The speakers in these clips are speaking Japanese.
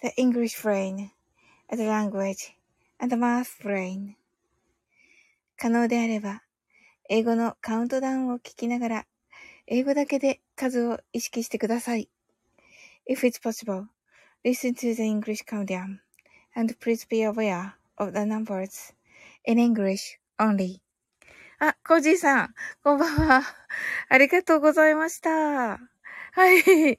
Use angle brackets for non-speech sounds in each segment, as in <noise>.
the English brain, the language, and the math brain. 可能であれば、英語のカウントダウンを聞きながら、英語だけで数を意識してください。If it's possible, listen to the English countdown, and please be aware of the numbers in English only. あ、コージーさん、こんばんは。ありがとうございました。はい。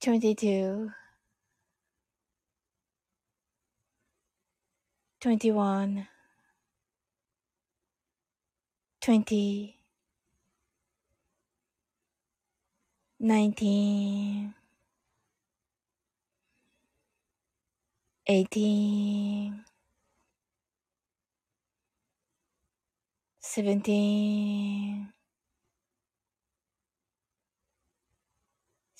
22 21 20 19 18 17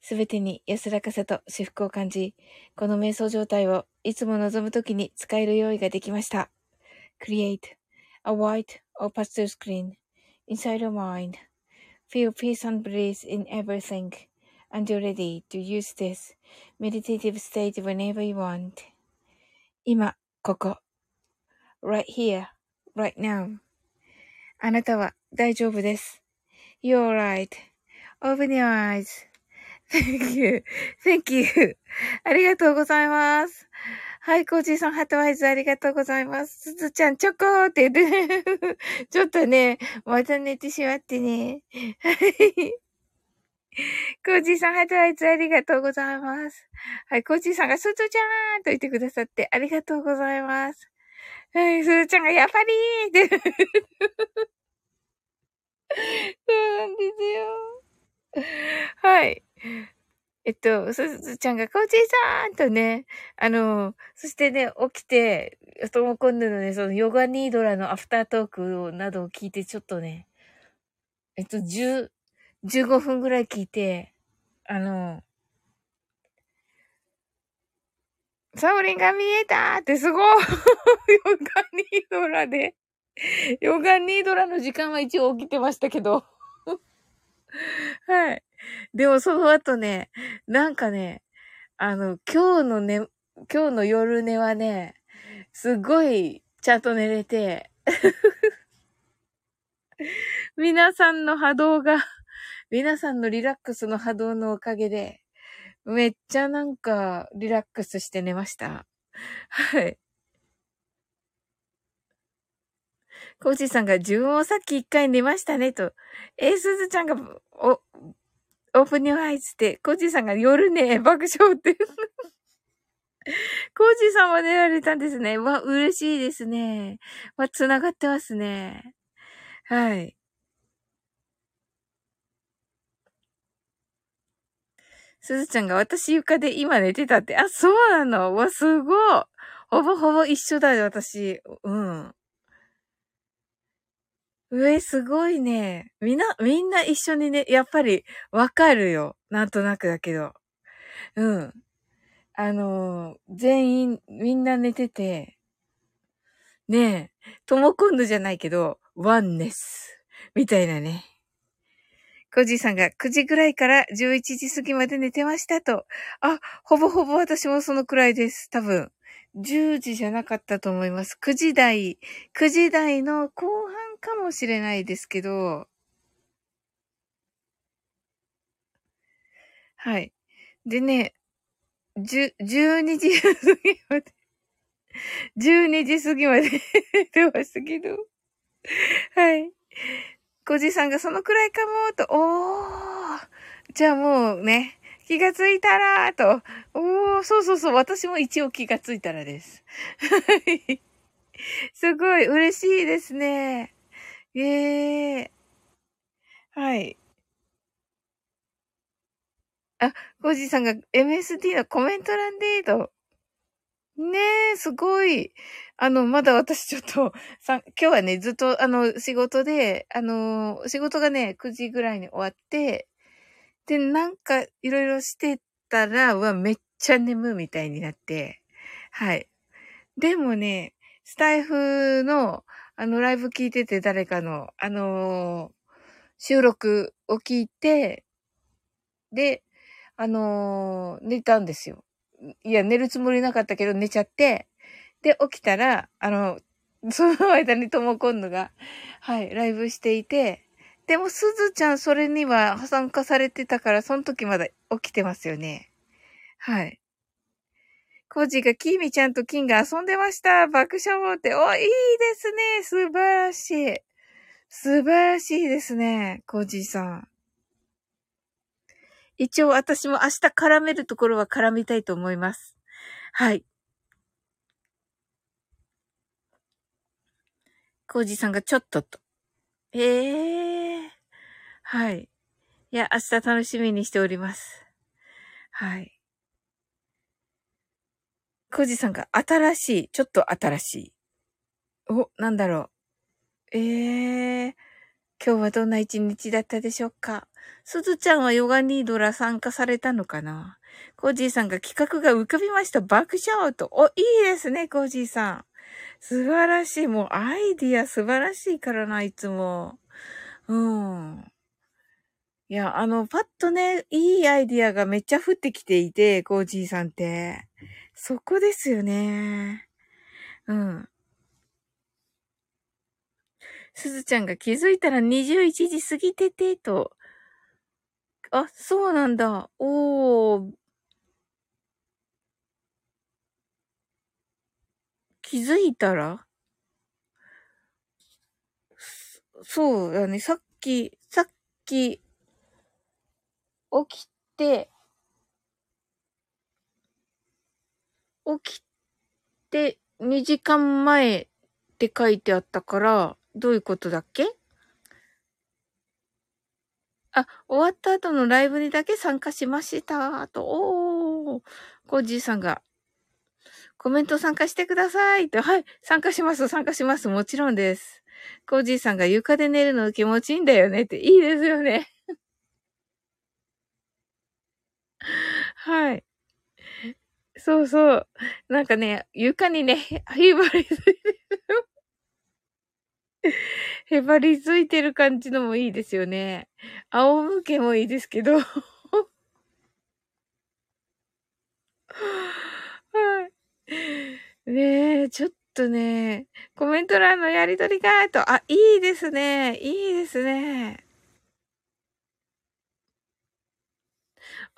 すべてに安らかさと至福を感じ、この瞑想状態をいつも望むときに使える用意ができました。Create a white or pastel screen inside your mind. Feel peace and bliss in everything. And you're ready to use this meditative state whenever you want. 今、ここ。right here, right now. あなたは大丈夫です。You're right.Open your eyes. Thank you. Thank you. ありがとうございます。はい、コージーさん、ハートワイズありがとうございます。すずちゃん、チョコーって言って、<laughs> ちょっとね、また寝てしまってね。はい。コージーさん、ハートワイズありがとうございます。はい、コージーさんが、すずちゃーんと言ってくださってありがとうございます。はい、すずちゃんが、やっぱりーって。<laughs> そうなんですよ。はい。<laughs> えっと、すずちゃんが、コーチーさんとね、あの、そしてね、起きて、とも今度のね、そのヨガニードラのアフタートークなどを聞いて、ちょっとね、えっと、10、15分ぐらい聞いて、あの、サオリンが見えたってすごい <laughs> ヨガニードラで。ヨガニードラの時間は一応起きてましたけど。<laughs> はい。<laughs> でもその後ね、なんかね、あの、今日のね、今日の夜寝はね、すごいちゃんと寝れて、<laughs> 皆さんの波動が、皆さんのリラックスの波動のおかげで、めっちゃなんかリラックスして寝ました。はい。コーチさんが自分をさっき一回寝ましたねと。え、すずちゃんが、お、オープニューアイズって、コーチさんが夜ね、<laughs> 爆笑って。コーチさんも寝られたんですね。わ、嬉しいですね。わ、繋がってますね。はい。すずちゃんが私床で今寝てたって。あ、そうなのわ、すごい。ほぼほぼ一緒だよ、私。うん。上、すごいね。みんな、みんな一緒にね、やっぱりわかるよ。なんとなくだけど。うん。あのー、全員、みんな寝てて、ねえ、とも今度じゃないけど、ワンネス。みたいなね。コジさんが9時ぐらいから11時過ぎまで寝てましたと。あ、ほぼほぼ私もそのくらいです。多分。10時じゃなかったと思います。9時台、9時台の後半かもしれないですけど、はい。でね、10、12時過ぎまで、12時過ぎまで <laughs> 寝てましたけど、はい。コジさんがそのくらいかも、と、おー。じゃあもうね、気がついたら、と。おー、そうそうそう、私も一応気がついたらです。<laughs> はいすごい嬉しいですね。ええー、はい。あ、コージさんが MSD のコメント欄で、と。ねえ、すごい。あの、まだ私ちょっと、さ、今日はね、ずっと、あの、仕事で、あの、仕事がね、9時ぐらいに終わって、で、なんか、いろいろしてたら、うわ、めっちゃ眠みたいになって、はい。でもね、スタイフの、あの、ライブ聞いてて誰かの、あのー、収録を聞いて、で、あのー、寝たんですよ。いや、寝るつもりなかったけど寝ちゃって、で、起きたら、あの、その間にとも今度が、はい、ライブしていて、でも、すずちゃんそれには参加されてたから、その時まだ起きてますよね。はい。コージがキーミちゃんとキンが遊んでました。爆笑って。お、いいですね。素晴らしい。素晴らしいですね。コージさん。一応私も明日絡めるところは絡みたいと思います。はい。コージさんがちょっとと。ええー、はい。いや、明日楽しみにしております。はい。コージさんが新しい、ちょっと新しい。お、なんだろう。ええー、今日はどんな一日だったでしょうか？すずちゃんはヨガニードラ参加されたのかな？コージーさんが企画が浮かびました。爆笑と。お、いいですね、コージーさん。素晴らしい。もうアイディア素晴らしいからな、いつも。うん。いや、あの、パッとね、いいアイディアがめっちゃ降ってきていて、コージーさんって。そこですよね。うん。すずちゃんが気づいたら21時過ぎてて、と。あ、そうなんだ。おー。気づいたら？そうだね。さっき、さっき、起きて、起きて2時間前って書いてあったから、どういうことだっけ？あ、終わった後のライブにだけ参加しましたと、おー、コージーさんが、コメント参加してくださいと、はい、参加します、参加します、もちろんです。コージーさんが床で寝るの気持ちいいんだよねって、いいですよね。はい。そうそう。なんかね、床にね、へばりついてる。<laughs> へばりついてる感じのもいいですよね。仰向けもいいですけど。<laughs> はい。ねえ、ちょっとね、コメント欄のやりとりが、と、あ、いいですね。いいですね。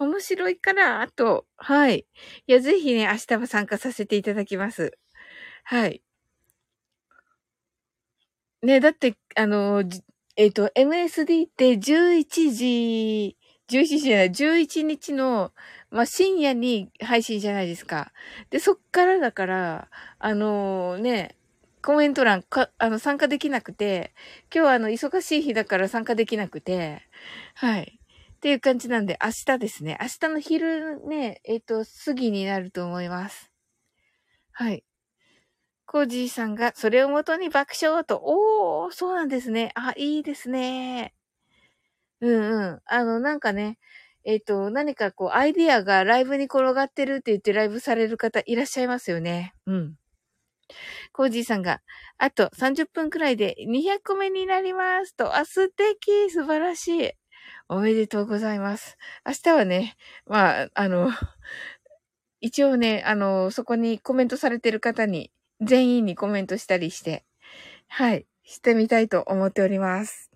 面白いから、あと、はい。いや、ぜひね、明日は参加させていただきます。はい。ね、だって、あの、えっ、ー、と、MSD って11時、11時じゃない、11日の、まあ、深夜に配信じゃないですか。で、そっからだから、あのー、ね、コメント欄か、あの、参加できなくて、今日はあの、忙しい日だから参加できなくて、はい。っていう感じなんで、明日ですね。明日の昼ね、えっ、ー、と、過ぎになると思います。はい。コージーさんが、それをもとに爆笑と、おー、そうなんですね。あ、いいですね。うんうん。あの、なんかね、えっ、ー、と、何かこう、アイディアがライブに転がってるって言ってライブされる方いらっしゃいますよね。うん。コージーさんが、あと30分くらいで200個目になりますと、あ、素敵素晴らしい。おめでとうございます。明日はね、まあ、あの、<laughs> 一応ね、あの、そこにコメントされてる方に、全員にコメントしたりして、はい、してみたいと思っております。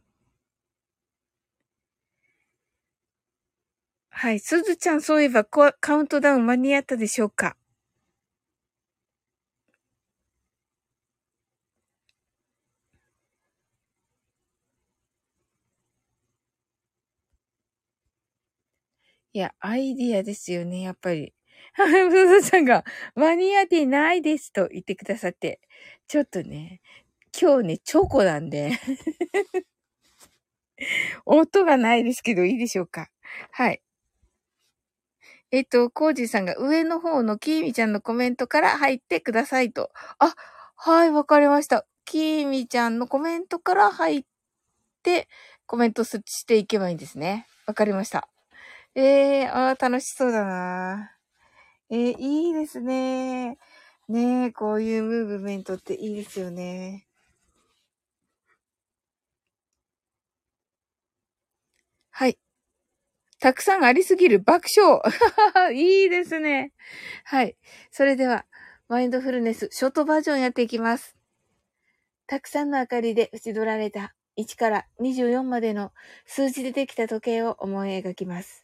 はい、すずちゃん、そういえばカウントダウン間に合ったでしょうか？いや、アイディアですよね、やっぱり。はい、むずさんが、間に合ってないですと言ってくださって。ちょっとね、今日ね、チョコなんで <laughs> 音がないですけど、いいでしょうか。はい。えっと、コージーさんが上の方のキーミちゃんのコメントから入ってくださいと。あ、はい、わかりました。キーミちゃんのコメントから入って、コメントしていけばいいんですね。わかりました。ええー、ああ、楽しそうだな。えー、いいですね。ねえ、こういうムーブメントっていいですよね。はい。たくさんありすぎる爆笑 <laughs> いいですね。はい。それでは、マインドフルネスショートバージョンやっていきます。たくさんの明かりで縁取られた1から24までの数字でできた時計を思い描きます。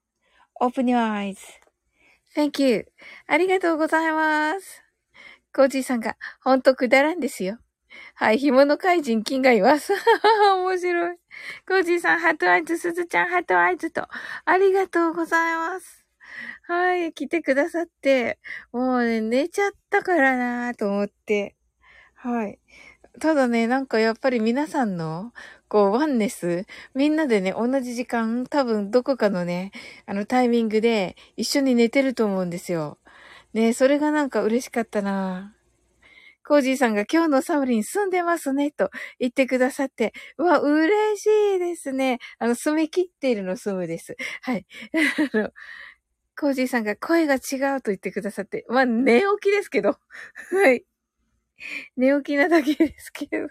Open your eyes.Thank you. ありがとうございます。コージーさんが、ほんとくだらんですよ。はい、紐の怪人金がいます。<laughs> 面白い。コージーさん、 heart eyes、すずちゃん、 heart eyes と、ありがとうございます。はい、来てくださって、もうね、寝ちゃったからなぁと思って。はい。ただね、なんかやっぱり皆さんの、こう、ワンネス、みんなでね、同じ時間、多分どこかのね、あのタイミングで一緒に寝てると思うんですよ。ね、それがなんか嬉しかったなコージーさんが今日のサウリン住んでますね、と言ってくださって、うわ、嬉しいですね。あの、住み切っているの住むです。はい。<laughs> あの、コージーさんが声が違うと言ってくださって、まあ、寝起きですけど。はい。寝起きなだけですけど。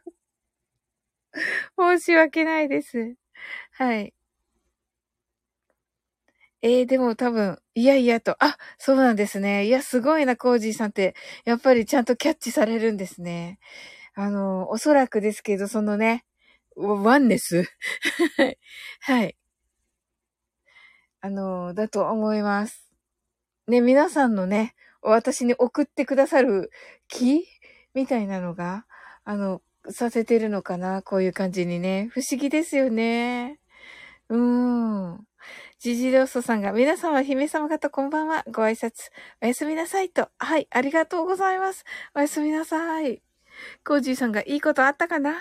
<laughs> 申し訳ないです。はい。えー、でも多分、いやいやと、あ、そうなんですね。いや、すごいな、コージーさんって、やっぱりちゃんとキャッチされるんですね。あの、おそらくですけど、そのね、ワンネス <laughs> はい。あの、だと思います。ね、皆さんのね、私に送ってくださる気みたいなのが、あの、させてるのかなこういう感じにね。不思議ですよね。うーん。ジジローソさんが、皆様、姫様方こんばんは。ご挨拶。おやすみなさいと。はい、ありがとうございます。おやすみなさい。コージーさんが、いいことあったかな？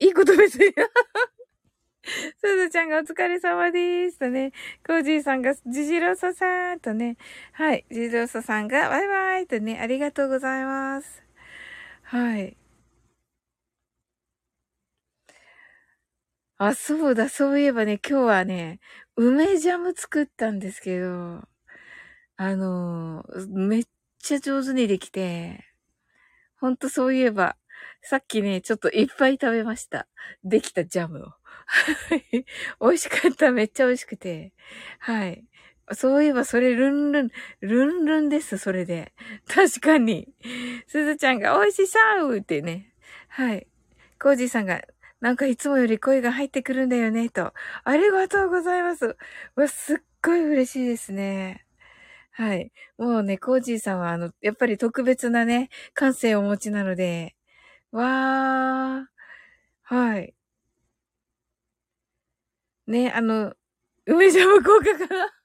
いいこと別に。<laughs> すずちゃんがお疲れ様です。とね。コージーさんが、ジジローソさんとね。はい。ジジローソさんが、バイバイとね。ありがとうございます。はい。あ、そうだ、そういえばね、今日はね、梅ジャム作ったんですけど、あの、めっちゃ上手にできて、ほんとそういえば、さっきね、ちょっといっぱい食べました。できたジャムを。<laughs> 美味しかった。めっちゃ美味しくて。はい。そういえば、それ、ルンルン、ルンルンです、それで。<laughs> 確かに。すずちゃんが美味しそうってね。はい。コージーさんが、なんかいつもより声が入ってくるんだよね、と。ありがとうございます。わ、すっごい嬉しいですね。はい。もうね、コージーさんは、あの、やっぱり特別なね、感性をお持ちなので、わー。はい。ね、あの、梅ジャム効果かな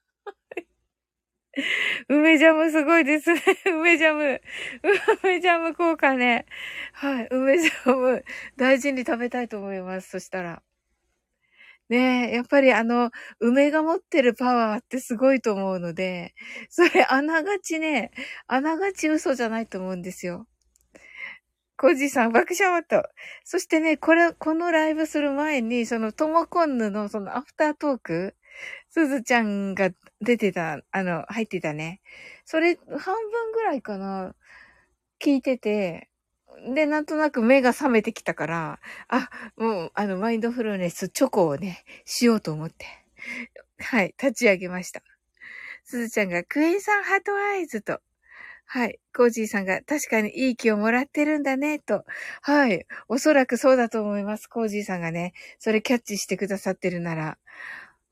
<laughs> 梅ジャムすごいですね。<laughs> 梅ジャム。梅ジャム効果ね。はい。梅ジャム、大事に食べたいと思います。そしたら。ねえ、やっぱりあの、梅が持ってるパワーってすごいと思うので、それあながちね、あながち嘘じゃないと思うんですよ。コージさん、爆笑と。そしてね、これ、このライブする前に、その、トモコンヌのそのアフタートーク、すずちゃんが出てた、あの、入ってたね。それ、半分ぐらいかな、聞いてて、で、なんとなく目が覚めてきたから、あ、もう、あの、マインドフルネスチョコをね、しようと思って、はい、立ち上げました。すずちゃんが、クエンさん heart eyes と、はい。コージーさんが確かにいい気をもらってるんだね、と。はい。おそらくそうだと思います。コージーさんがね、それキャッチしてくださってるなら。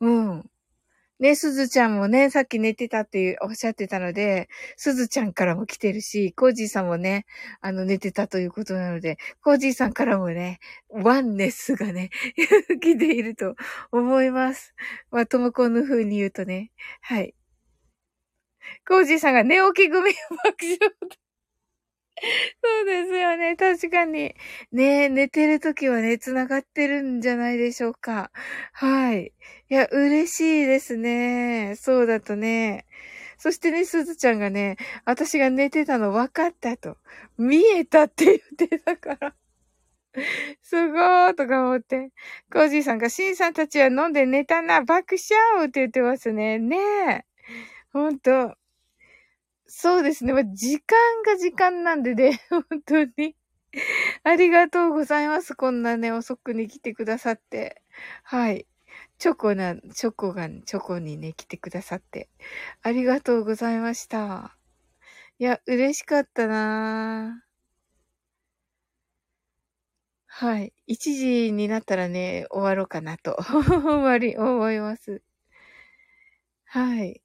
うん。ね、すずちゃんもね、さっき寝てたっていうおっしゃってたので、すずちゃんからも来てるし、コージーさんもね、あの、寝てたということなので、コージーさんからもね、ワンネスがね、<laughs> 来ていると思います。まあ、ともこんの風に言うとね、はい。コージーさんが寝起き組爆笑そうですよね。確かに。ね寝てるときはね、繋がってるんじゃないでしょうか。はい。いや、嬉しいですね。そうだとね。そしてね、すずちゃんがね、私が寝てたの分かったと。見えたって言ってたから。すごーとか思って。コージーさんが、シンさんたちは飲んで寝たな、爆笑って言ってますね。ねえ。ほんと。そうですね。時間が時間なんでね、<laughs> 本当に。ありがとうございます。こんなね、遅くに来てくださって。はい。チョコな、チョコが、チョコにね、来てくださって。ありがとうございました。いや、嬉しかったなはい。1時になったらね、終わろうかなと、<laughs> 終わり、思います。はい。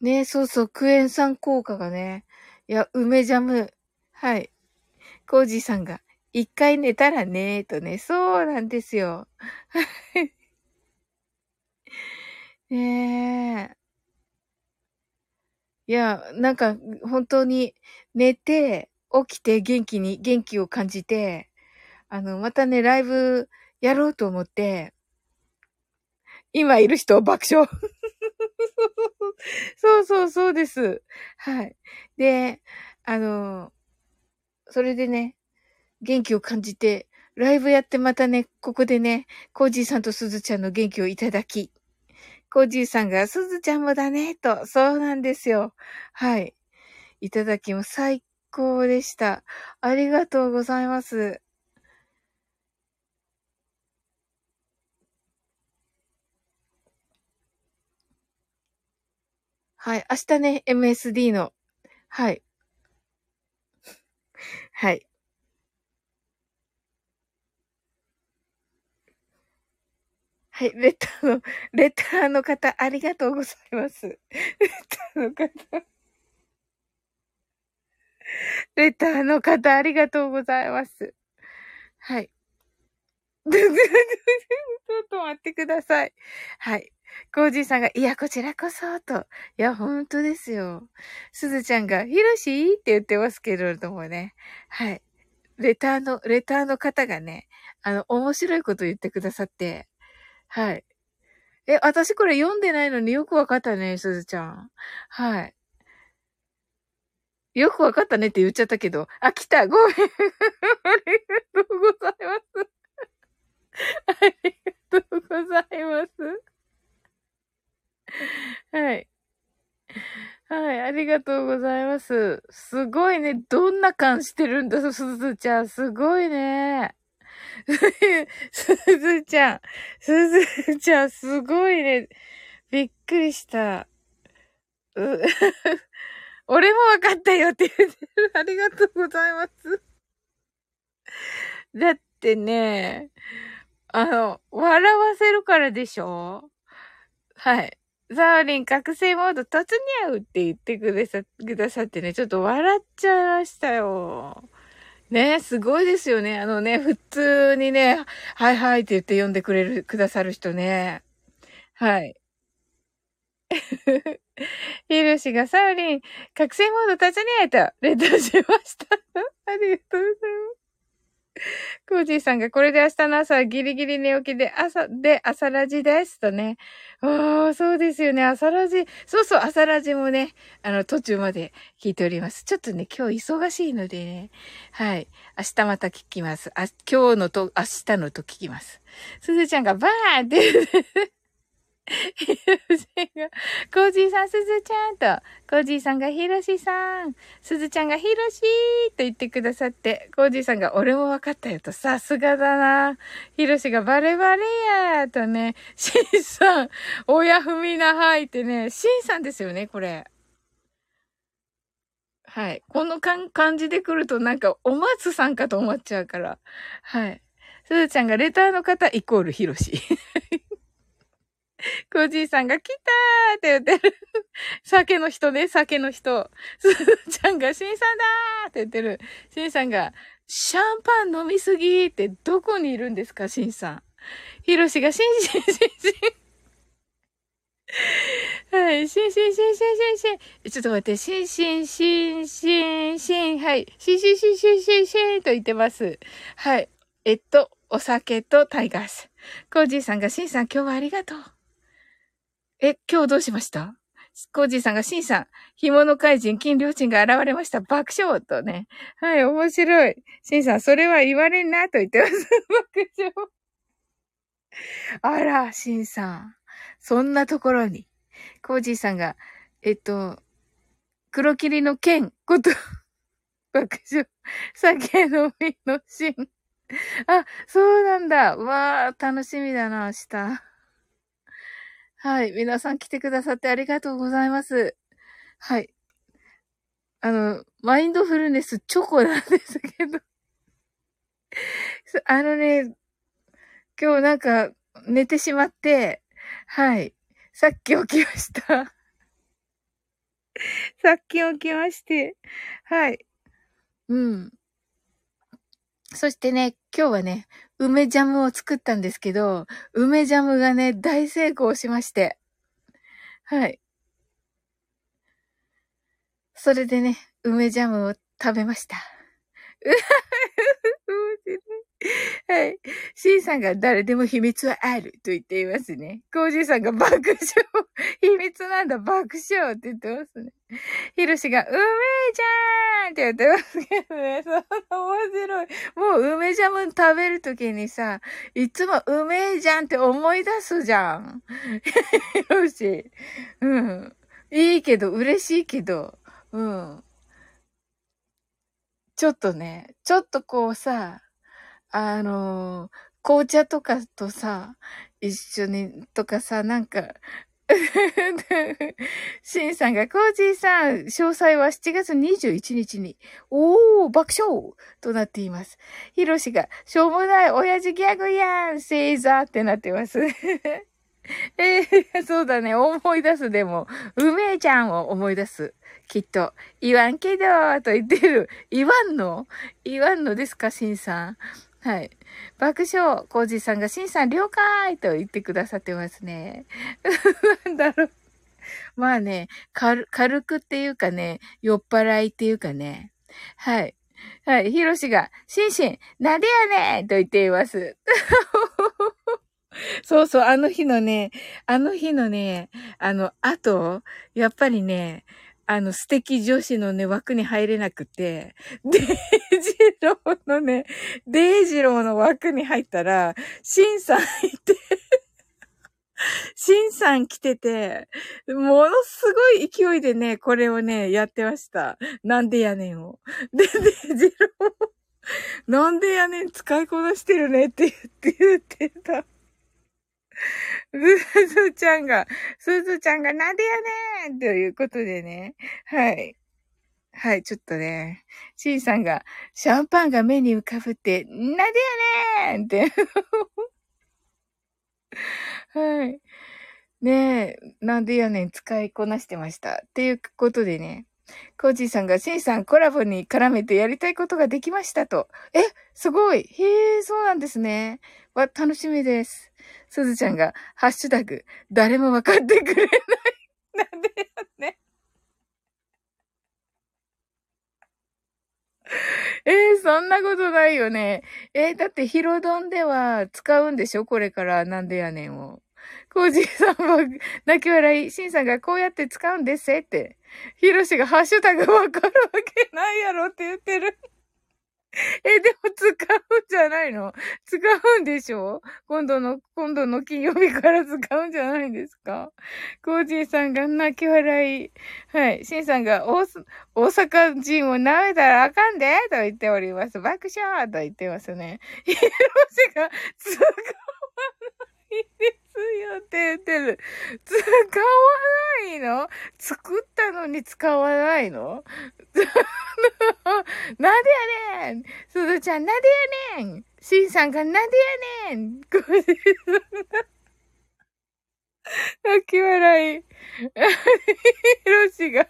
ねそうそう、クエン酸効果がね。いや、梅ジャム。はい。コージさんが、一回寝たらねとね、そうなんですよ。<laughs> ねえ。いや、なんか、本当に、寝て、起きて元気に、元気を感じて、あの、またね、ライブやろうと思って、今いる人爆笑。そうそうそうです。はい。で、あの、それでね、元気を感じて、ライブやってまたね、ここでね、コージーさんとすずちゃんの元気をいただき、コージーさんがすずちゃんもだね、と、そうなんですよ。はい。いただきも最高でした。ありがとうございます。はい。明日ね、MSD の、はい。<laughs> はい。はい。レターの、レターの方、ありがとうございます。レターの方。レターの方、ありがとうございます。はい。<laughs> ちょっと待ってください。はい。コージーさんが、いや、こちらこそ、と。いや、本当ですよ。すずちゃんが、ひろしって言ってますけれどもね。はい。レターの、レターの方がね、あの、面白いこと言ってくださって。はい。え、私これ読んでないのによくわかったね、すずちゃん。はい。よくわかったねって言っちゃったけど。あ、来たごめんありがとうございます。ありがとうございます。<laughs> はい。はい、ありがとうございます。すごいね。どんな感してるんだ、すずちゃん。すごいね。<laughs> すずちゃん。すずちゃん、すごいね。びっくりした。う <laughs> 俺もわかったよって言ってる。ありがとうございます。だってね、あの、笑わせるからでしょ？はい。ザーリン覚醒モード突入って言ってくださくださってね、ちょっと笑っちゃいましたよ。ね、すごいですよね。あのね、普通にね、はいはいって言って呼んでくれる、くださる人ね。はい。<laughs> ヒロシがサーリン、覚醒モード突入と、レッドしました。<laughs> ありがとうございます。コージーさんがこれで明日の朝ギリギリ寝起きで朝、で朝ラジですとね。ああ、そうですよね。朝ラジ。そうそう、朝ラジもね、あの、途中まで聞いております。ちょっとね、今日忙しいのでね。はい。明日また聞きます。あ、今日のと、明日のと聞きます。すずちゃんがバーンってひろしが、コージーさん、すずちゃんと、コージーさんがひろしさん、すずちゃんがひろしーと言ってくださって、コージーさんが俺もわかったよと、さすがだな。ひろしがバレバレやーとね、しんさん、親踏みなはいってね、しんさんですよね、これ。はい。このかん感じで来るとなんか、お松さんかと思っちゃうから。はい。すずちゃんがレターの方イコールひろし。<laughs> コージーさんが来たーって言ってる。酒の人ね、酒の人。すずちゃんが、シンさんだーって言ってる。シンさんが、シャンパン飲みすぎーってどこにいるんですか、シンさん。ヒロシが、シンシンシンシン。<laughs> はい、シンシンシンシンシンシン。ちょっと待って、シンシンシンシンシン。はい、シンシンシンシンシンシンと言ってます。はい。えっと、お酒とタイガース。コージーさんが、シンさん今日はありがとう。え、今日どうしました？コージーさんが、シンさん、干物怪人、金良鎮が現れました。爆笑とね。はい、面白い。シンさん、それは言われんなと言ってます。<laughs> 爆笑。あら、シンさん。そんなところに。コージーさんが、えっと、黒霧の剣こと、<laughs> 爆笑。酒飲みのシン。あ、そうなんだ。わあ、楽しみだな、明日。はい。皆さん来てくださってありがとうございます。はい。あの、マインドフルネスチョコなんですけど <laughs> あのね、今日なんか寝てしまって、はい。さっき起きました <laughs> さっき起きまして、はい。うん。そしてね、今日はね、梅ジャムを作ったんですけど、梅ジャムがね、大成功しまして。はい。それでね、梅ジャムを食べました。面白い。<laughs> はい。C さんが誰でも秘密はあると言っていますね。コージーさんが爆笑。秘密なんだ、爆笑って言ってますね。ヒロシが、梅じゃーんって言ってますけどね。そんな面白い。もう梅ジャム食べるときにさ、いつも梅じゃんって思い出すじゃん。ヒロシ。うん。いいけど、嬉しいけど。うん。ちょっとね、ちょっとこうさ、あの、紅茶とかとさ、一緒に、とかさ、なんか、<laughs> シンさんが、コージーさん、詳細は7月21日に、おー、爆笑となっています。ヒロシが、しょうもない親父ギャグやん、セイザーってなってます。<laughs> えー、そうだね、思い出すでも、うめえちゃんを思い出す。きっと、言わんけど、と言ってる。言わんの？言わんのですか、シンさん？はい。爆笑、コージーさんが、シンさん了解と言ってくださってますね。<laughs> なんだろう。まあね、軽、軽くっていうかね、酔っ払いっていうかね。はい。はい。ヒロシが、シンシン、なでやねと言っています。<laughs> そうそう、あの日のね、あの日のね、あの、後、やっぱりね、あの、素敵女子のね、枠に入れなくて、デイジローのね、デイジローの枠に入ったら、シンさんいて、シンさん来てて、ものすごい勢いでね、これをね、やってました。なんでやねんを。で、デイジロー、なんでやねん使いこなしてるね？って言って言ってた。すずちゃんが、すずちゃんがなんでやねんということでね。はい。はい、ちょっとね、シーさんが、シャンパンが目に浮かぶって、なんでやねんって。<laughs> はい。ねえ、なんでやねん使いこなしてました。っていうことでね、コージーさんが、シンさんコラボに絡めてやりたいことができましたと。え、すごい。へえ、そうなんですね。わ、楽しみです。すずちゃんが、ハッシュタグ、誰もわかってくれない。<laughs> なんでやねん。<laughs> えー、そんなことないよね。えー、だってヒロドンでは使うんでしょ？これからなんでやねんを。コージーさんは泣き笑い、シンさんがこうやって使うんですって。ヒロシがハッシュタグわかるわけないやろって言ってる。ゃないの？使うんでしょ？今度の、今度の金曜日から使うんじゃないんですか？コージーさんが泣き笑い。はい。シンさんが大大阪人を舐めたらあかんで？と言っております。爆笑と言ってますね。ヒロシが使わないよて言ってる。使わないの？作ったのに使わないの？<laughs> なんでやねんすずちゃんなんでやねんしんさんがなんでやねん、<laughs> 泣き笑い。ひろしが、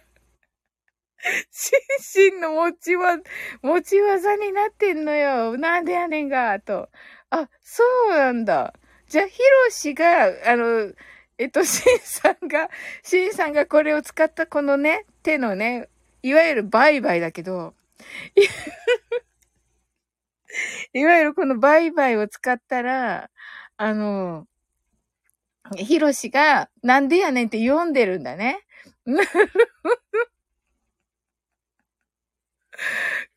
心身の持ちわ、持ち技になってんのよ。なんでやねんが、と。あ、そうなんだ。じゃあ、ひろしが、あの、えっと、しんさんが、しんさんがこれを使ったこのね、手のね、いわゆるバイバイだけど、<laughs> いわゆるこのバイバイを使ったら、あの、ヒロシが、なんでやねんって読んでるんだね。なるほど。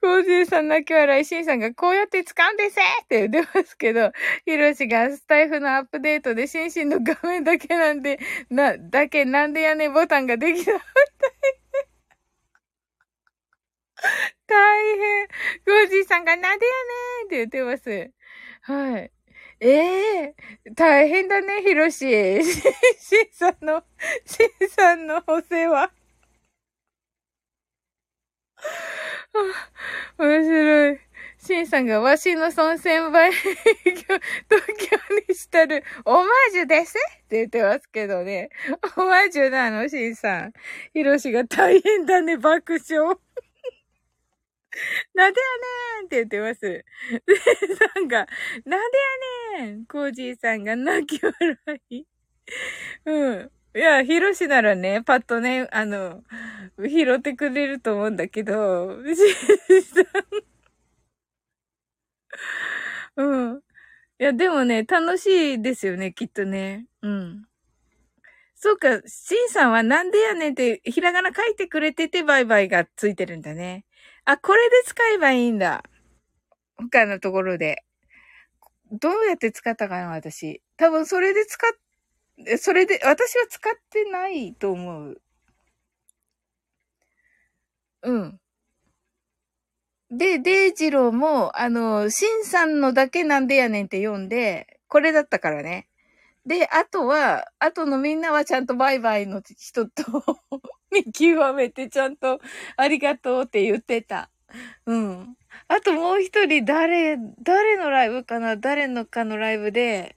コージーさん泣き笑い、シンさんがこうやって使うんですって言ってますけど、ヒロシがスタイフのアップデートでシンシンの画面だけなんで、な、だけなんでやねボタンができたみたい。大変。コージーさんがなんでやねんって言ってます。はい。ええー、大変だね、ヒロシ。シンさんの、シンさんのお世話。<laughs> 面白い。シンさんがわしの孫先輩、東京にしたるオマージュですって言ってますけどね。オマージュなの、シンさん。ヒロシが大変だね、爆笑。<laughs> なんでやねんって言ってます。で、さんが、なんでやねんコージーさんが泣き笑い。うん。いや、ヒロシならね、パッとね、あの、拾ってくれると思うんだけど、シさん。うん。いや、でもね、楽しいですよね、きっとね。うん。そうか、シンさんはなんでやねんって、ひらがな書いてくれてて、バイバイがついてるんだね。あ、これで使えばいいんだ。他のところで。どうやって使ったかな、私。多分それで使っ、それで、私は使ってないと思う。うん。で、デイジローも、あの、シンさんのだけなんでやねんって読んで、これだったからね。で、あとは、あとのみんなはちゃんとバイバイの人と <laughs> 見極めてちゃんとありがとうって言ってた。うん。あともう一人誰、誰のライブかな？誰のかのライブで、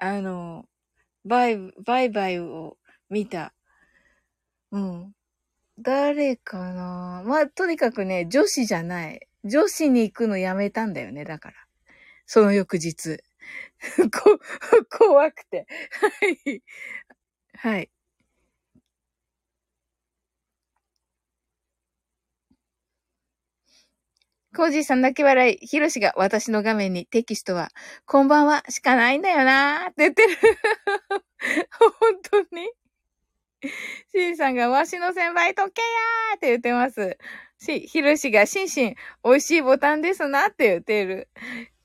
あの、バイ、バイバイを見た。うん。誰かな？まあ、とにかくね、女子じゃない。女子に行くのやめたんだよね、だから。その翌日。<laughs> こ、<laughs> 怖くて。はい。はい。コージーさん泣き笑い。ヒロシが私の画面にテキストは、こんばんはしかないんだよなーって言ってる。<laughs> 本当にシンさんがわしの先輩時計やーって言ってます。し、ヒロシがシンシン、美味しいボタンですなって言ってる。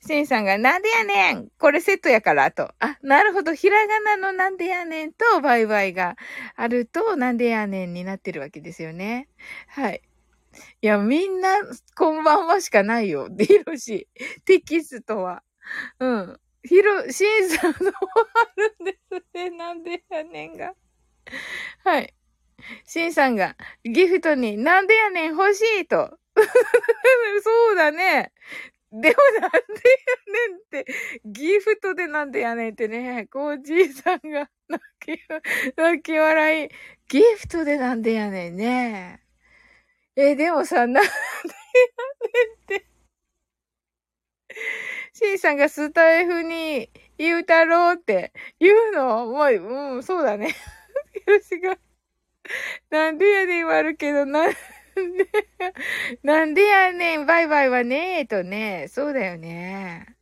シンさんが、なんでやねんこれセットやからと。あ、なるほど。ひらがなのなんでやねんとバイバイがあると、なんでやねんになってるわけですよね。はい。いや、みんな、こんばんはしかないよ。<laughs> ヒロシ。テキストは。うん。ヒロ、シンさんのもあるんですね。<laughs> なんでやねんが。はい。シンさんが、ギフトになんでやねん欲しいと。<laughs> そうだね。でもなんでやねんって、ギフトでなんでやねんってね、コージーさんが泣き、泣き笑い。ギフトでなんでやねんね。え、でもさ、なんでやねんって。シンさんがスタイフに言うたろうって言うのもう、うん、そうだね。よしが、なんでやねんあるけど、なんで、なんでやねん、バイバイはねーとね、そうだよね。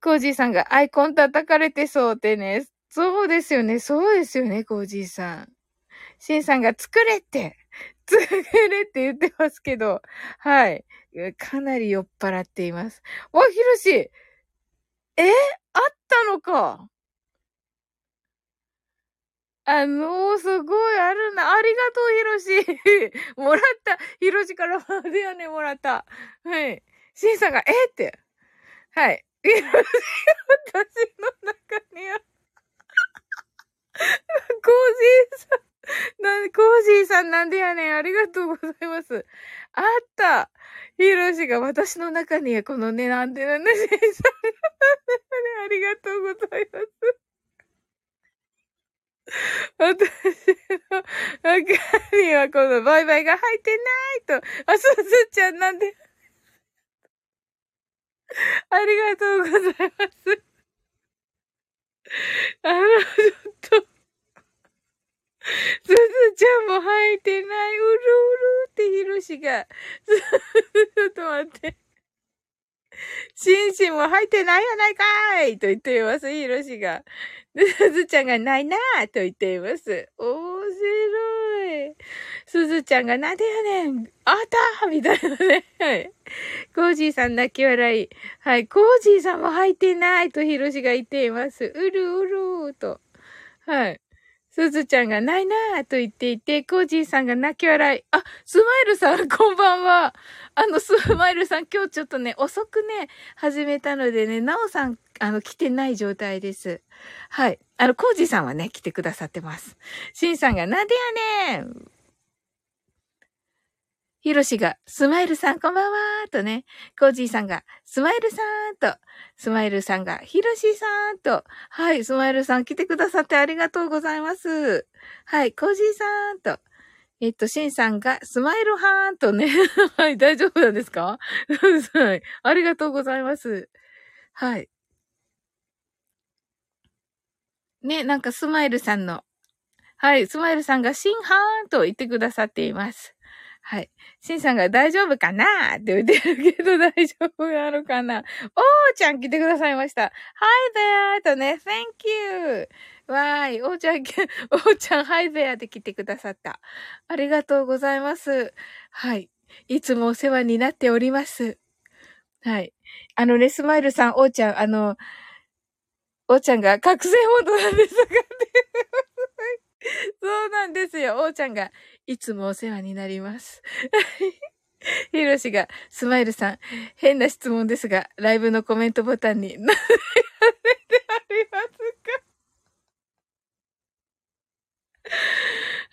コージーさんがアイコン叩かれてそうってね、そうですよね、そうですよね、コージーさん。シンさんが作れって、つれって言ってますけど、はい。かなり酔っ払っています。わ、ひろしえあったのかあのすごい、あるな。ありがとう、ひろし。<laughs> もらった。ひろしからまでやね、もらった。はい。しんさんが、え？って。はい。ひろし、私の中には、コージーさん。<laughs> なん、コージーさんなんでやねん。ありがとうございます。あったヒロシが私の中にはこのね、なんでなんで、しんさん、ありがとうございます。私の中にはこのバイバイが入ってないと。あ、すずちゃんなんで。ありがとうございます。あの、ちょっと。すずちゃんも入ってない。うるうるってひろしが。ちょっと待って。シンシンも入ってないやないかいと言っています、ひろしが。すずちゃんがないなぁと言っています。面白い。すずちゃんがなんでやねんあったみたいなね。はい。コージーさん泣き笑い。はい。コージーさんも入ってないとヒロシが言っています。うるうるーと。はい。すずちゃんがないなぁと言っていて、コージーさんが泣き笑い。あ、スマイルさん、こんばんは。あの、スマイルさん、今日ちょっとね、遅くね、始めたのでね、なおさん、あの、来てない状態です。はい。あの、コージーさんはね、来てくださってます。シンさんが、なんでやねんヒロシが、スマイルさんこんばんはーとね、コージーさんが、スマイルさんと、スマイルさんが、ヒロシさんと、はい、スマイルさん来てくださってありがとうございます。はい、コージーさんと、えっと、シンさんが、スマイルハーンとね、<laughs> はい、大丈夫なんですか？はい、ありがとうございます。はい。ね、なんかスマイルさんの、はい、スマイルさんがシンハーンと言ってくださっています。はい。シンさんが大丈夫かな？って言ってるけど大丈夫なのかな？おーちゃん来てくださいました。Hi there! とね、Thank you! わーい。おーちゃん、おーちゃん、Hi there! って来てくださった。ありがとうございます。はい。いつもお世話になっております。はい。あのね、スマイルさん、おーちゃん、あの、おーちゃんが覚醒モードなんですがって。<laughs> そうなんですよ。おーちゃんがいつもお世話になります。ひろしが、スマイルさん、変な質問ですが、ライブのコメントボタンに、<laughs> 何でやってあります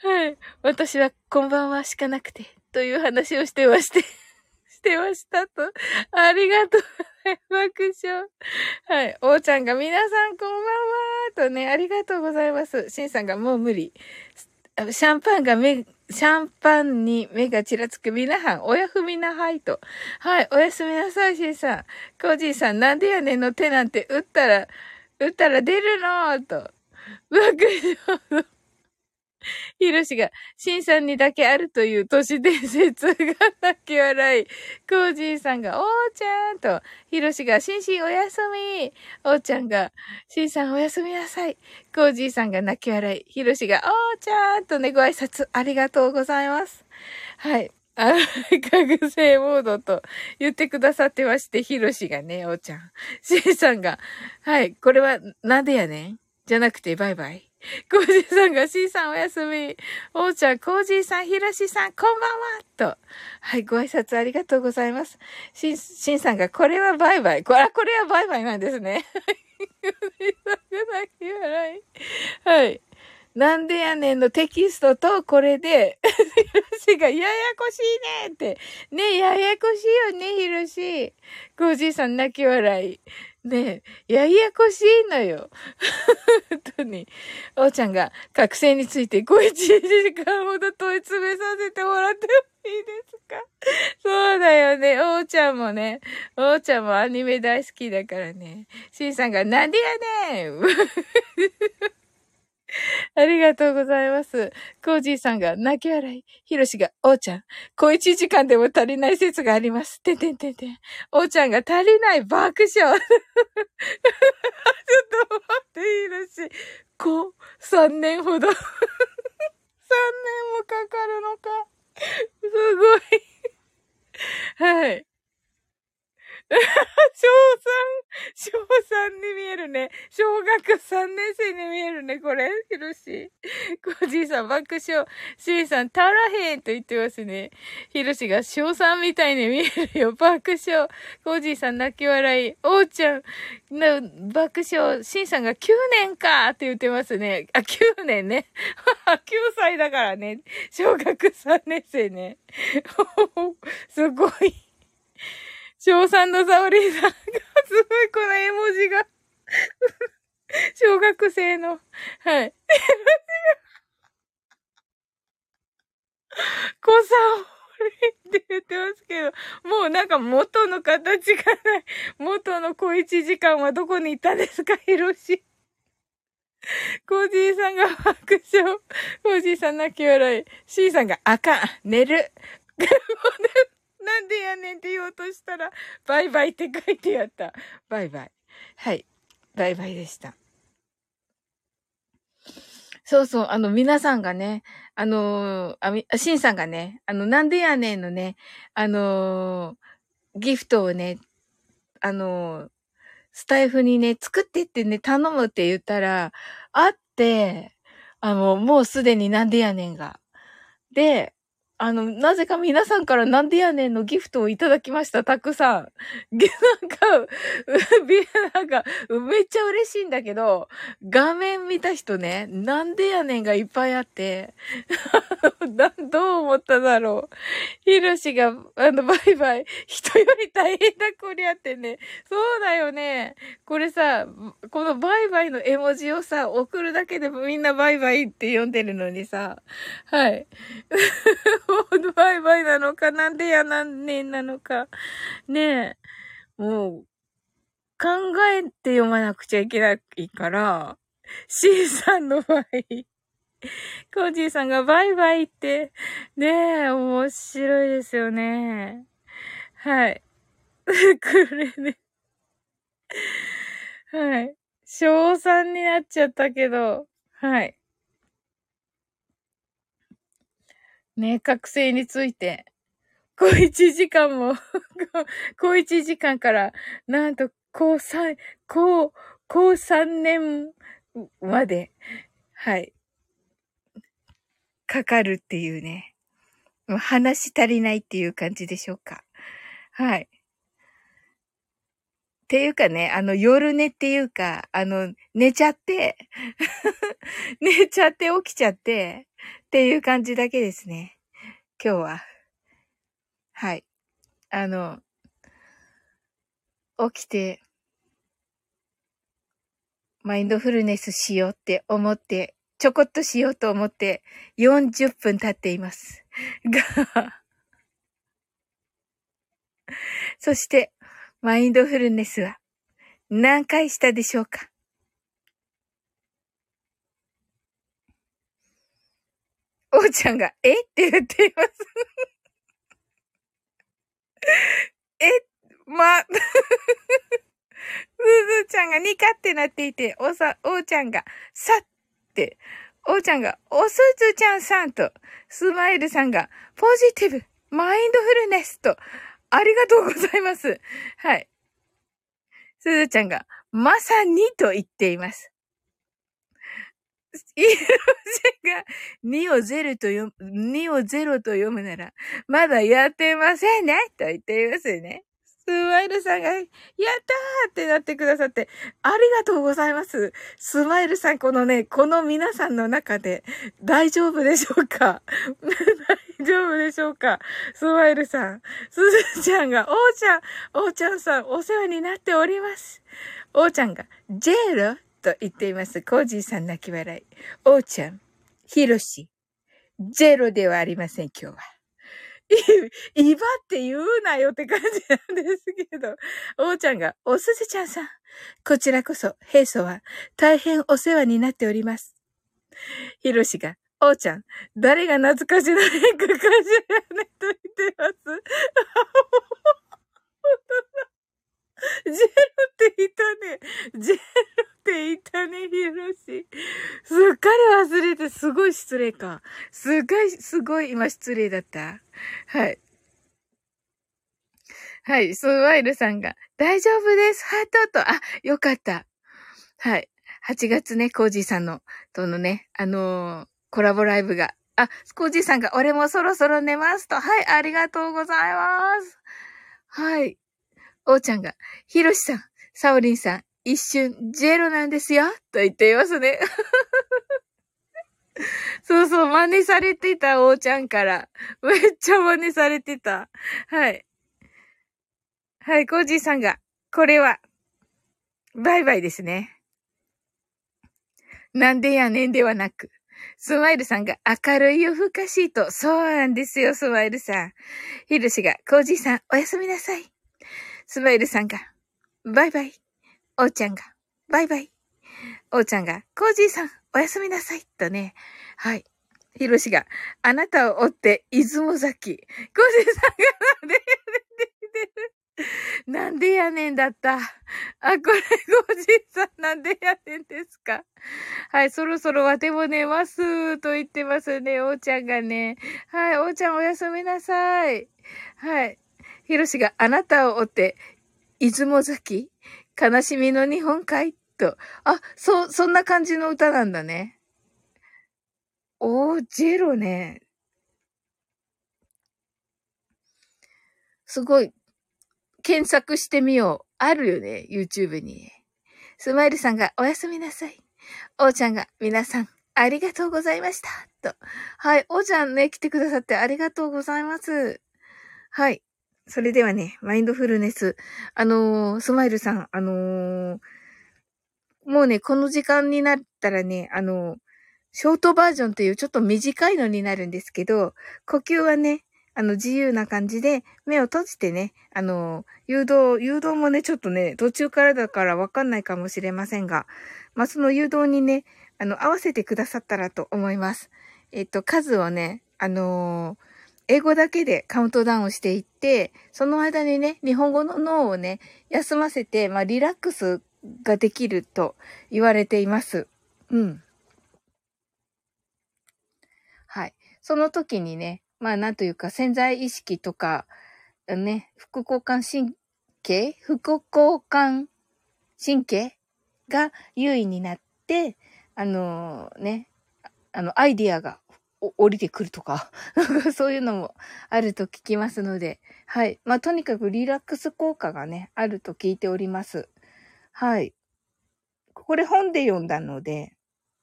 か？<laughs> はい。私は、こんばんはしかなくて、という話をしてまして、してましたと。ありがとう。爆笑。はい。おーちゃんが、皆さんこんばんはとね、ありがとうございます。しんさんが、もう無理。シャンパンが目、シャンパンに目がちらつくみなはん、おやふみなはいと。はい、おやすみなさい、しんさん。コージーさん、なんでやねんの手なんて打ったら、打ったら出るのと。爆笑。<laughs> ヒロシが、シンさんにだけあるという都市伝説が泣き笑い。コージーさんが、おーちゃんと、ヒロシが、シンシンおやすみ。おーちゃんが、シンさんおやすみなさい。コージーさんが泣き笑い。ヒロシが、おーちゃんとね、ご挨拶ありがとうございます。はい。あ、覚醒モードと言ってくださってまして、ヒロシがね、おーちゃん。シンさんが、はい、これはなんでやねん？じゃなくて、バイバイ。<laughs> コージーさんが C さんおやすみ。おーちゃん、コージーさん、ひろしさん、こんばんはと。はい、ご挨拶ありがとうございます。しん、しんさんが、これはバイバイ。これは、これはバイバイなんですね。<laughs> はい。なんでやねんのテキストとこれで、ひろしがややこしいねって。ねややこしいよね、ひろし。コージーさん泣き笑い。ねえ、ややこしいのよ。本当に。おうちゃんが覚醒について小一時間ほど問い詰めさせてもらってもいいですか？そうだよね。おうちゃんもね。おうちゃんもアニメ大好きだからね。しんさんがなんでやねん <laughs> ありがとうございます。コージーさんが泣き笑い。ヒロシが、おーちゃん、小一時間でも足りない説があります。てんてんてんてん。おーちゃんが足りない爆笑。<laughs> ちょっと待って、ヒロシ。こう、三年ほど。<laughs> 三年もかかるのか。すごい。はい。<laughs> 小三、小三に見えるね。小学三年生に見えるね、これ。ひろし。コージーさん爆笑。シーさん、たらへんと言ってますね。ひろしが小三みたいに見えるよ。爆笑。コージーさん泣き笑い。おーちゃん、な爆笑。シンさんが9年かって言ってますね。あ、9年ね。<laughs> 9歳だからね。小学3年生ね。<laughs> すごい。小三のサオリーさんが、すごいこの絵文字が <laughs> 小学生の、はい。<laughs> 小さおりって言ってますけど、もうなんか元の形がない。元の小一時間はどこに行ったんですか、ヒロシ。コージーさんが爆笑。コージーさん泣き笑い。シーさんがあかん。寝る。<laughs> なんでやねんって言おうとしたら、バイバイって書いてあった。バイバイ。はい。バイバイでした。そうそう、あの、皆さんがね、あのー、あみ、しんさんがね、あの、なんでやねんのね、あのー、ギフトをね、あのー、スタイフにね、作ってってね、頼むって言ったら、あって、あの、もうすでになんでやねんが。で、あの、なぜか皆さんからなんでやねんのギフトをいただきました、たくさん。<laughs> なんか、なんか、めっちゃ嬉しいんだけど、画面見た人ね、なんでやねんがいっぱいあって、<laughs> どう思っただろう。ひろしが、あの、バイバイ、人より大変だこりゃってね。そうだよね。これさ、このバイバイの絵文字をさ、送るだけでもみんなバイバイって読んでるのにさ、はい。<laughs> バイバイなのか、なんでやなんねんなのか。ねえ。もう、考えて読まなくちゃいけないから、C さんの場合、コージーさんがバイバイって、ねえ、面白いですよね。はい。<laughs> これね。はい。小3になっちゃったけど、はい。ね、覚醒について、小一時間も <laughs> 小一時間から、なんと、高三、高、高三年まで、はい、かかるっていうね。話足りないっていう感じでしょうか。はい。っていうかね、あの、夜寝っていうか、あの、寝ちゃって <laughs> 寝ちゃって起きちゃって、っていう感じだけですね。今日は。はい。あの、起きて、マインドフルネスしようって思って、ちょこっとしようと思って40分経っています。が、そして、マインドフルネスは何回したでしょうか？おうちゃんが、え？って言っています <laughs> え、ま、<laughs> すずちゃんがニカってなっていて、おさ、おうちゃんが、さって、おうちゃんが、おすずちゃんさんと、スマイルさんが、ポジティブ、マインドフルネスと、ありがとうございます。はい。すずちゃんが、まさにと言っています。<laughs> イロジが2を0と読2を0と読むなら、まだやってませんねと言っていますよね。スマイルさんが、やったーってなってくださって、ありがとうございます。スマイルさん、このね、この皆さんの中で、大丈夫でしょうか？<laughs> 大丈夫でしょうか？スマイルさん。すずちゃんが、おーちゃん、おーちゃんさん、お世話になっております。おーちゃんが、ジェールと言っています。コージーさん泣き笑い。おーちゃん、ヒロシ、ゼロではありません、今日は。い、いばって言うなよって感じなんですけど、おーちゃんが、おすずちゃんさん、こちらこそ、平素は大変お世話になっております。ヒロシが、おーちゃん、誰が懐かしの変化かしらねと言ってます。ジェロって言ったね。ジェロっっていたね、ひろし。すっかり忘れて、すごい失礼か。すごい、すごい今失礼だった。はい。はい、スワイルさんが、大丈夫です、ハートと、あ、よかった。はい。8月ね、コージーさんの、とのね、あのー、コラボライブが。あ、コージーさんが、俺もそろそろ寝ますと。はい、ありがとうございます。はい。おーちゃんが、ひろしさん、サオリンさん、一瞬、ジェロなんですよ、と言っていますね。<laughs> そうそう、真似されてた、おーちゃんから。めっちゃ真似されてた。はい。はい、コージーさんが、これは、バイバイですね。なんでやねんではなく、スマイルさんが明るい夜更かしいと、そうなんですよ、スマイルさん。ヒルシが、コージーさん、おやすみなさい。スマイルさんが、バイバイ。おーちゃんが、バイバイ。おーちゃんが、コージーさん、おやすみなさい。とね、はい。ヒロシが、あなたを追って、出雲崎。コーさんが、なんで、なんでやねんだった？あ、これ、ごじさん、なんでやねんですか？はい、そろそろわても寝ます、と言ってますね、おーちゃんがね。はい、おーちゃんおやすみなさい。はい。ひろしがあなたを追って、出雲崎？悲しみの日本海？と。あ、そ、そんな感じの歌なんだね。おー、ジェロね。すごい、検索してみよう。あるよね、YouTube に。スマイルさんがおやすみなさい。おーちゃんが皆さんありがとうございました。と。はい、おーちゃんね、来てくださってありがとうございます。はい。それではね、マインドフルネス。あのー、スマイルさん、あのー、もうね、この時間になったらね、あの、ショートバージョンというちょっと短いのになるんですけど、呼吸はね、あの、自由な感じで、目を閉じてね、あの、誘導、誘導もね、ちょっとね、途中からだからわかんないかもしれませんが、まあ、その誘導にね、あの、合わせてくださったらと思います。えっと、数をね、あのー、英語だけでカウントダウンしていって、その間にね、日本語の脳をね、休ませて、まあ、リラックスができると言われています。うん。はい。その時にね、まあなんというか潜在意識とか、ね、副交感神経副交感神経が優位になって、あのー、ね、あの、アイディアが降りてくるとか、<laughs> そういうのもあると聞きますので、はい。まあ、とにかくリラックス効果がね、あると聞いております。はい。これ本で読んだので、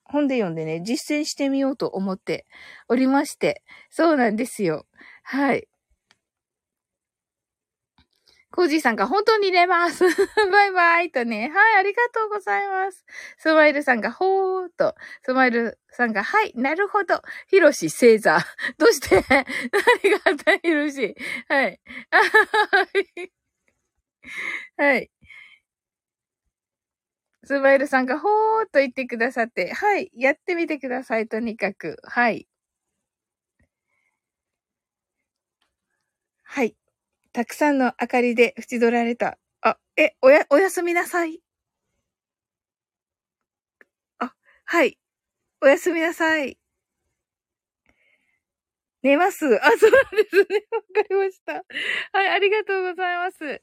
本で読んでね、実践してみようと思っておりまして。そうなんですよ。はい。コージーさんが本当に寝ます。<laughs> バイバイとね。はい、ありがとうございます。スマイルさんがほーっと。スマイルさんが、はい、なるほど。ヒロシ星座。<laughs> どうして？<laughs> ありがたい、ヒロシ。はい。はい。スマイルさんがほーっと言ってくださって、はい、やってみてください、とにかく。はい。はい。たくさんの明かりで縁取られた。あ、え、おや、おやすみなさい。あ、はい。おやすみなさい。寝ます。あ、そうなんですね。わかりました。はい、ありがとうございます。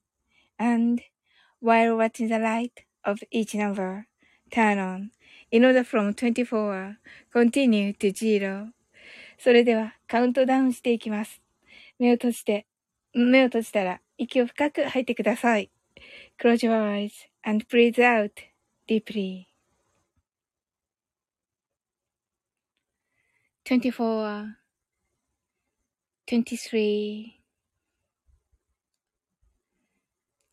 And while watching the light of each number turn on in order from 24 continue to zero それではカウントダウンしていきます。目を閉じて、目を閉じたら息を深く吐いてください。Close your eyes and breathe out deeply. 24 23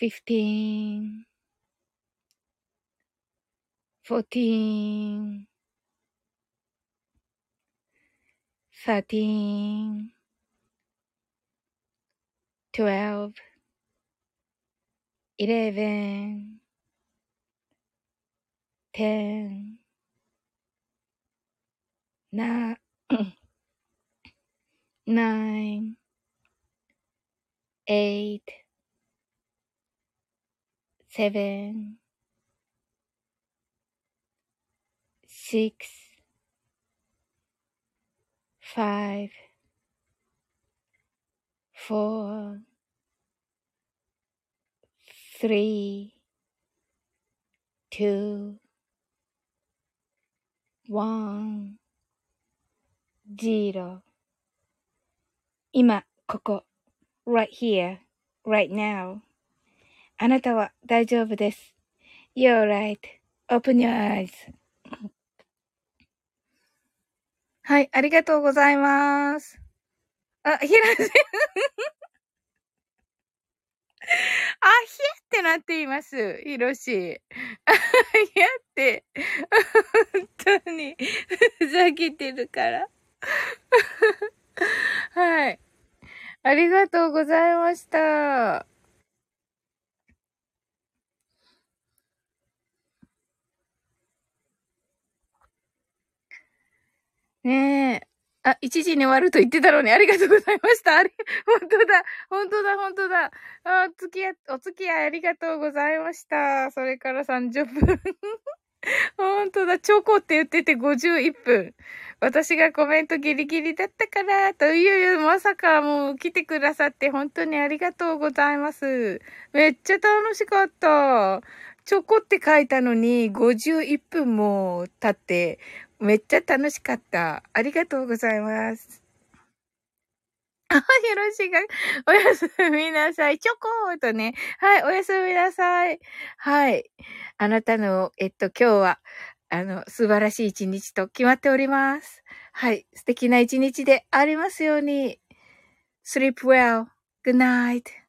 15 14 13 12 11 10 9 9 8 7 6 5 4 3 2 1 0今、ここ、right here, right now. あなたは大丈夫です。You're right.Open your eyes. はい、ありがとうございます。あ、ひらせ、あ、ひえってなっています。<laughs> ひろし。あ、ひやって。本当に、ふざけてるから。<laughs> はい。ありがとうございました。ねえ。あ、1時に終わると言ってたのにありがとうございました。あり、本当だ、本当だ、本当だ。あ、お付き合い、お付き合いありがとうございました。それから30分。<laughs> 本当だ、チョコって言ってて51分。私がコメントギリギリだったから、と、いよいよまさかもう来てくださって本当にありがとうございます。めっちゃ楽しかった。チョコって書いたのに51分も経って、めっちゃ楽しかった。ありがとうございます。あ、よろしが、おやすみなさい。チョコーとね。はい、おやすみなさい。はい。あなたの、えっと、今日は、あの、素晴らしい一日と決まっております。はい。素敵な一日でありますように。sleep well. good night.